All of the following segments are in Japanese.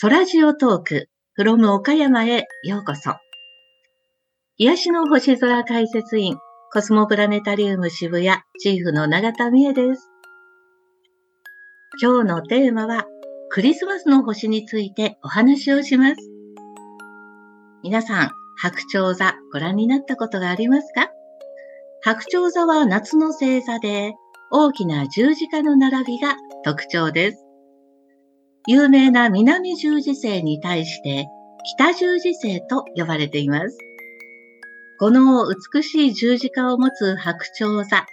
ソラジオトーク、from 岡山へようこそ。癒しの星空解説員、コスモプラネタリウム渋谷チーフの永田美恵です。今日のテーマは、クリスマスの星についてお話をします。皆さん、白鳥座ご覧になったことがありますか？白鳥座は夏の星座で、大きな十字架の並びが特徴です。有名な南十字星に対して北十字星と呼ばれています。この美しい十字架を持つ白鳥座。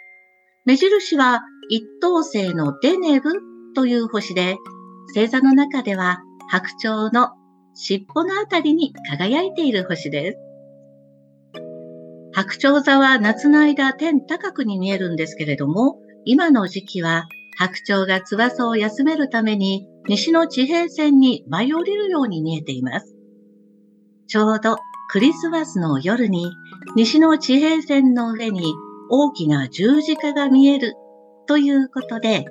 目印は一等星のデネブという星で、星座の中では白鳥の尻尾のあたりに輝いている星です。白鳥座は夏の間天高くに見えるんですけれども、今の時期は白鳥が翼を休めるために西の地平線に舞い降りるように見えています。ちょうどクリスマスの夜に西の地平線の上に大きな十字架が見えるということで、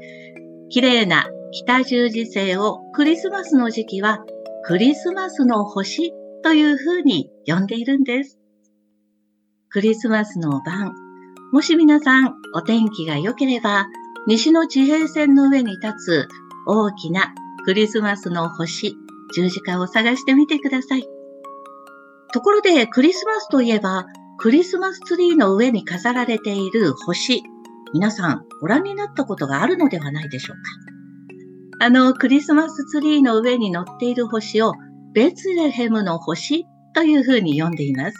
綺麗な北十字星をクリスマスの時期はクリスマスの星というふうに呼んでいるんです。クリスマスの晩、もし皆さんお天気が良ければ西の地平線の上に立つ大きなクリスマスの星、十字架を探してみてください。ところでクリスマスといえば、クリスマスツリーの上に飾られている星、皆さんご覧になったことがあるのではないでしょうか。あのクリスマスツリーの上に乗っている星をベツレヘムの星というふうに呼んでいます。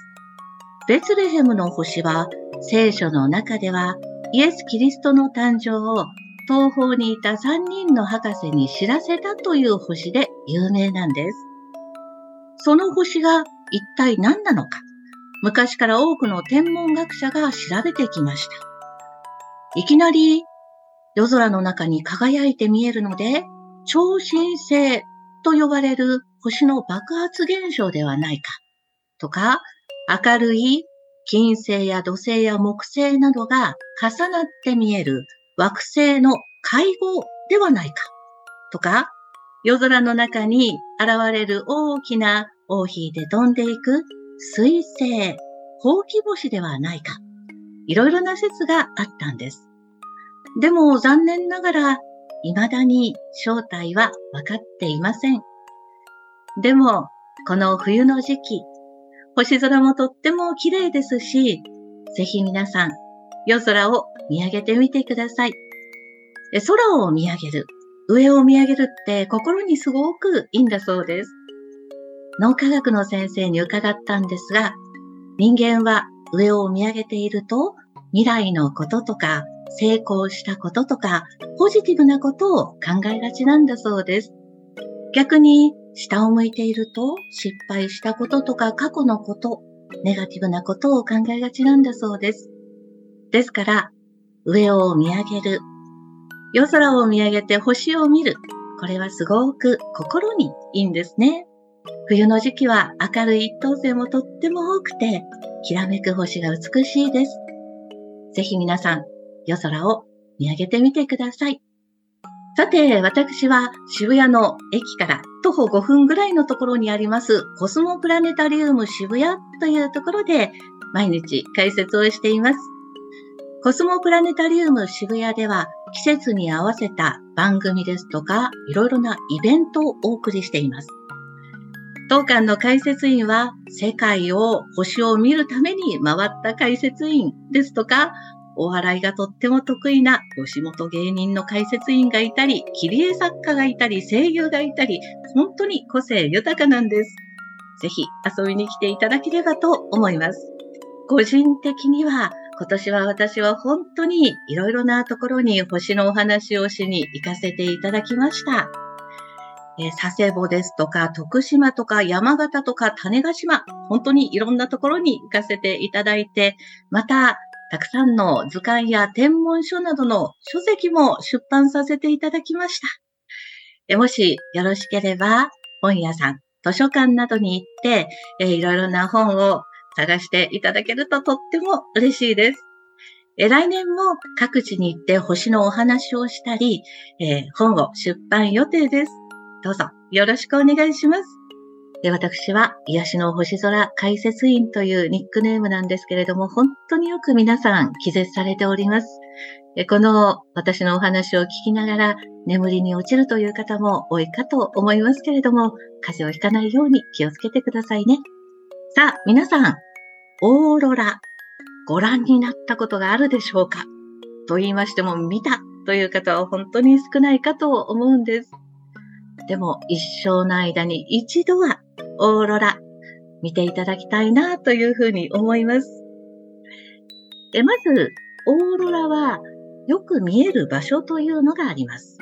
ベツレヘムの星は聖書の中ではイエス・キリストの誕生を東方にいた3人の博士に知らせたという星で有名なんです。その星が一体何なのか、昔から多くの天文学者が調べてきました。いきなり夜空の中に輝いて見えるので、超新星と呼ばれる星の爆発現象ではないか、とか、明るい金星や土星や木星などが重なって見える惑星の会合ではないか。とか、夜空の中に現れる大きな尾ひで飛んでいく水星、ほうき星ではないか。いろいろな説があったんです。でも残念ながら、未だに正体は分かっていません。でも、この冬の時期、星空もとっても綺麗ですし、ぜひ皆さん、夜空を見上げてみてください。空を見上げる、上を見上げるって心にすごくいいんだそうです。脳科学の先生に伺ったんですが、人間は上を見上げていると、未来のこととか、成功したこととか、ポジティブなことを考えがちなんだそうです。逆に、下を向いていると失敗したこととか過去のこと、ネガティブなことを考えがちなんだそうです。ですから、上を見上げる。夜空を見上げて星を見る。これはすごく心にいいんですね。冬の時期は明るい一等星もとっても多くて、きらめく星が美しいです。ぜひ皆さん、夜空を見上げてみてください。さて、私は渋谷の駅から徒歩5分ぐらいのところにありますコスモプラネタリウム渋谷というところで毎日解説をしています。コスモプラネタリウム渋谷では季節に合わせた番組ですとかいろいろなイベントをお送りしています。当館の解説員は世界を星を見るために回った解説員ですとかお笑いがとっても得意な吉本芸人の解説員がいたり、切り絵作家がいたり、声優がいたり、本当に個性豊かなんです。ぜひ遊びに来ていただければと思います。個人的には今年は私は本当にいろいろなところに星のお話をしに行かせていただきました。えー、佐世保ですとか、徳島とか、山形とか、種子島、本当にいろんなところに行かせていただいて、また、たくさんの図鑑や天文書などの書籍も出版させていただきました。えもしよろしければ、本屋さん、図書館などに行って、えいろいろな本を探していただけるととっても嬉しいです。え来年も各地に行って星のお話をしたり、え本を出版予定です。どうぞよろしくお願いします。で私は癒しの星空解説員というニックネームなんですけれども、本当によく皆さん気絶されております。この私のお話を聞きながら眠りに落ちるという方も多いかと思いますけれども、風邪をひかないように気をつけてくださいね。さあ、皆さん、オーロラ、ご覧になったことがあるでしょうか？と言いましても、見たという方は本当に少ないかと思うんです。でも、一生の間に一度はオーロラ見ていただきたいなというふうに思います。えまず、オーロラはよく見える場所というのがあります。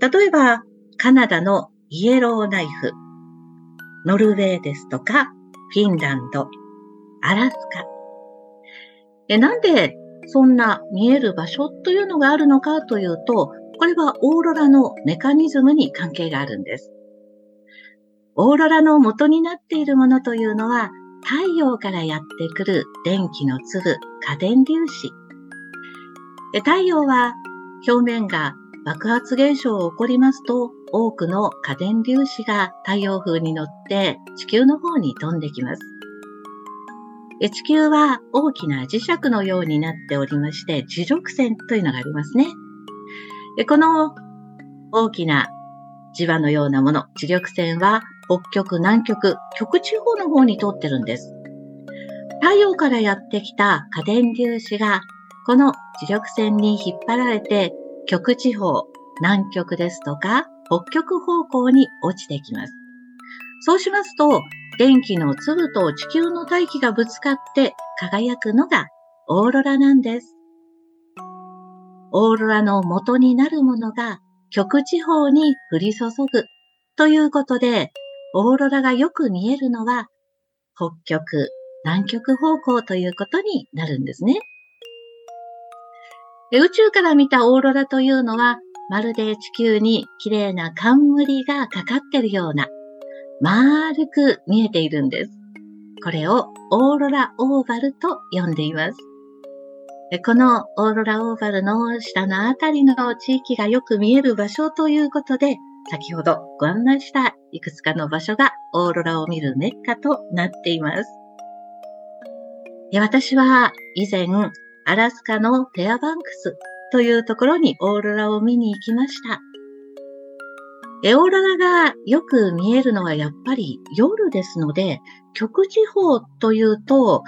例えば、カナダのイエローナイフ、ノルウェーですとか、フィンランド、アラスカ。え、なんでそんな見える場所というのがあるのかというと、これはオーロラのメカニズムに関係があるんです。オーロラの元になっているものというのは、太陽からやってくる電気の粒、過電粒子。太陽は表面が爆発現象を起こりますと、多くの過電粒子が太陽風に乗って地球の方に飛んできます。地球は大きな磁石のようになっておりまして、磁力線というのがありますね。この大きな磁場のようなもの、磁力線は北極、南極、極地方の方に通ってるんです。太陽からやってきた過電粒子が、この磁力線に引っ張られて、極地方、南極ですとか、北極方向に落ちてきます。そうしますと、電気の粒と地球の大気がぶつかって輝くのがオーロラなんです。オーロラの元になるものが極地方に降り注ぐということで、オーロラがよく見えるのは北極、南極方向ということになるんですね。宇宙から見たオーロラというのは、まるで地球に綺麗な冠がかかってるような、丸く見えているんです。これをオーロラオーバルと呼んでいます。このオーロラオーバルの下のあたりの地域がよく見える場所ということで、先ほどご案内したいくつかの場所がオーロラを見るメッカとなっています。私は以前、アラスカのフェアバンクスというところにオーロラを見に行きました。エオーロラがよく見えるのはやっぱり夜ですので、極地方というと、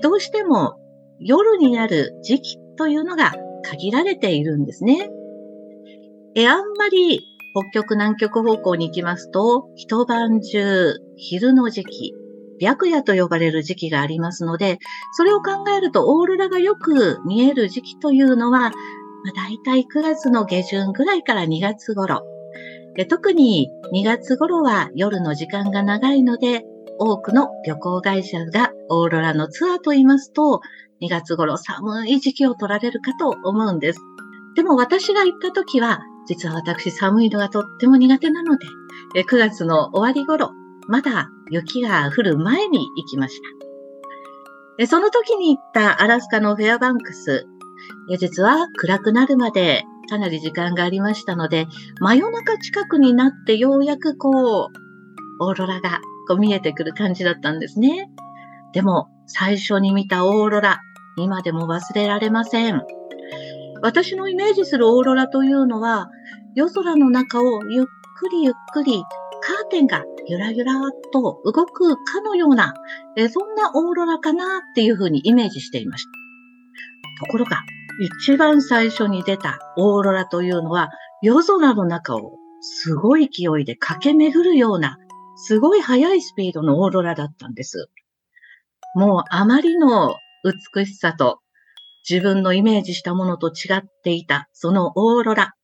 どうしても夜になる時期というのが限られているんですね。えあんまり北極南極方向に行きますと、一晩中昼の時期、白夜と呼ばれる時期がありますので、それを考えるとオーロラがよく見える時期というのは、まあ、大体9月の下旬ぐらいから2月頃。特に2月頃は夜の時間が長いので、多くの旅行会社がオーロラのツアーと言いますと、2月頃寒い時期を取られるかと思うんです。でも私が行った時は、実は私寒いのがとっても苦手なので、9月の終わり頃、まだ雪が降る前に行きました。その時に行ったアラスカのフェアバンクス、実は暗くなるまでかなり時間がありましたので、真夜中近くになってようやくこう、オーロラがこう見えてくる感じだったんですね。でも、最初に見たオーロラ、今でも忘れられません。私のイメージするオーロラというのは、夜空の中をゆっくりゆっくりカーテンがゆらゆらと動くかのような、えそんなオーロラかなっていうふうにイメージしていました。ところが、一番最初に出たオーロラというのは、夜空の中をすごい勢いで駆け巡るような、すごい速いスピードのオーロラだったんです。もうあまりの美しさと自分のイメージしたものと違っていた、そのオーロラ。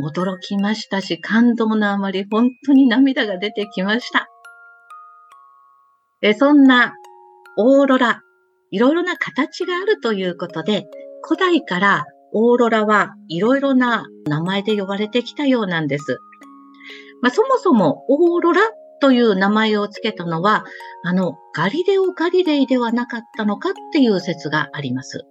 驚きましたし、感動のあまり本当に涙が出てきました。えそんなオーロラ、いろいろな形があるということで、古代からオーロラはいろいろな名前で呼ばれてきたようなんです。まあ、そもそもオーロラという名前をつけたのは、あのガリレオ・ガリレイではなかったのかっていう説があります。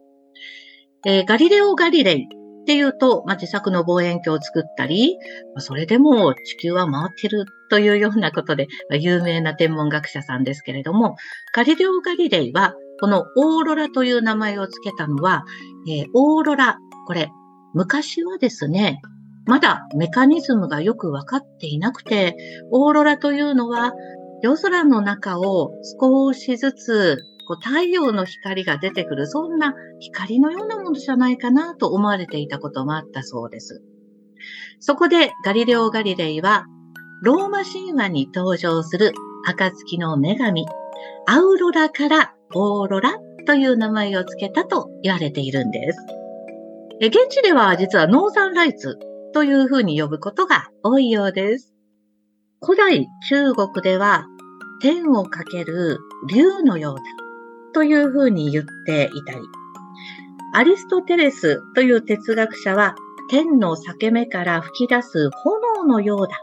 えー、ガリレオ・ガリレイっていうと、まあ、自作の望遠鏡を作ったり、まあ、それでも地球は回ってるというようなことで、まあ、有名な天文学者さんですけれども、ガリレオ・ガリレイは、このオーロラという名前を付けたのは、えー、オーロラ、これ、昔はですね、まだメカニズムがよくわかっていなくて、オーロラというのは夜空の中を少しずつこう太陽の光が出てくる、そんな光のようなものじゃないかなと思われていたこともあったそうです。そこでガリレオ・ガリレイは、ローマ神話に登場する暁の女神、アウロラからオーロラという名前を付けたと言われているんです。現地では実はノーザンライツというふうに呼ぶことが多いようです。古代中国では天をかける竜のようだというふうに言っていたり、アリストテレスという哲学者は天の裂け目から吹き出す炎のようだ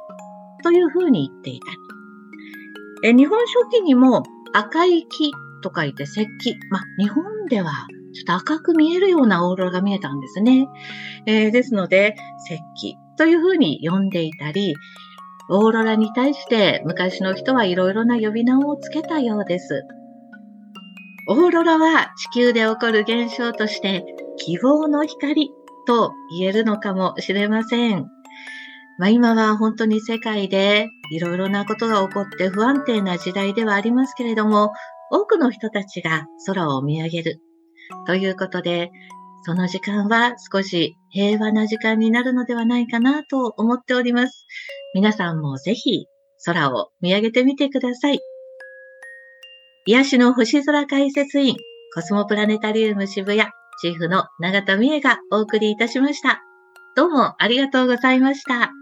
というふうに言っていたり、え日本書紀にも赤い木と書いて石器。ま、日本ではちょっと赤く見えるようなオーロラが見えたんですね。えー、ですので、石器というふうに呼んでいたり、オーロラに対して昔の人はいろいろな呼び名をつけたようです。オーロラは地球で起こる現象として希望の光と言えるのかもしれません。まあ、今は本当に世界でいろいろなことが起こって不安定な時代ではありますけれども、多くの人たちが空を見上げる。ということで、その時間は少し平和な時間になるのではないかなと思っております。皆さんもぜひ空を見上げてみてください。癒しの星空解説員、コスモプラネタリウム渋谷、チーフの永田美恵がお送りいたしました。どうもありがとうございました。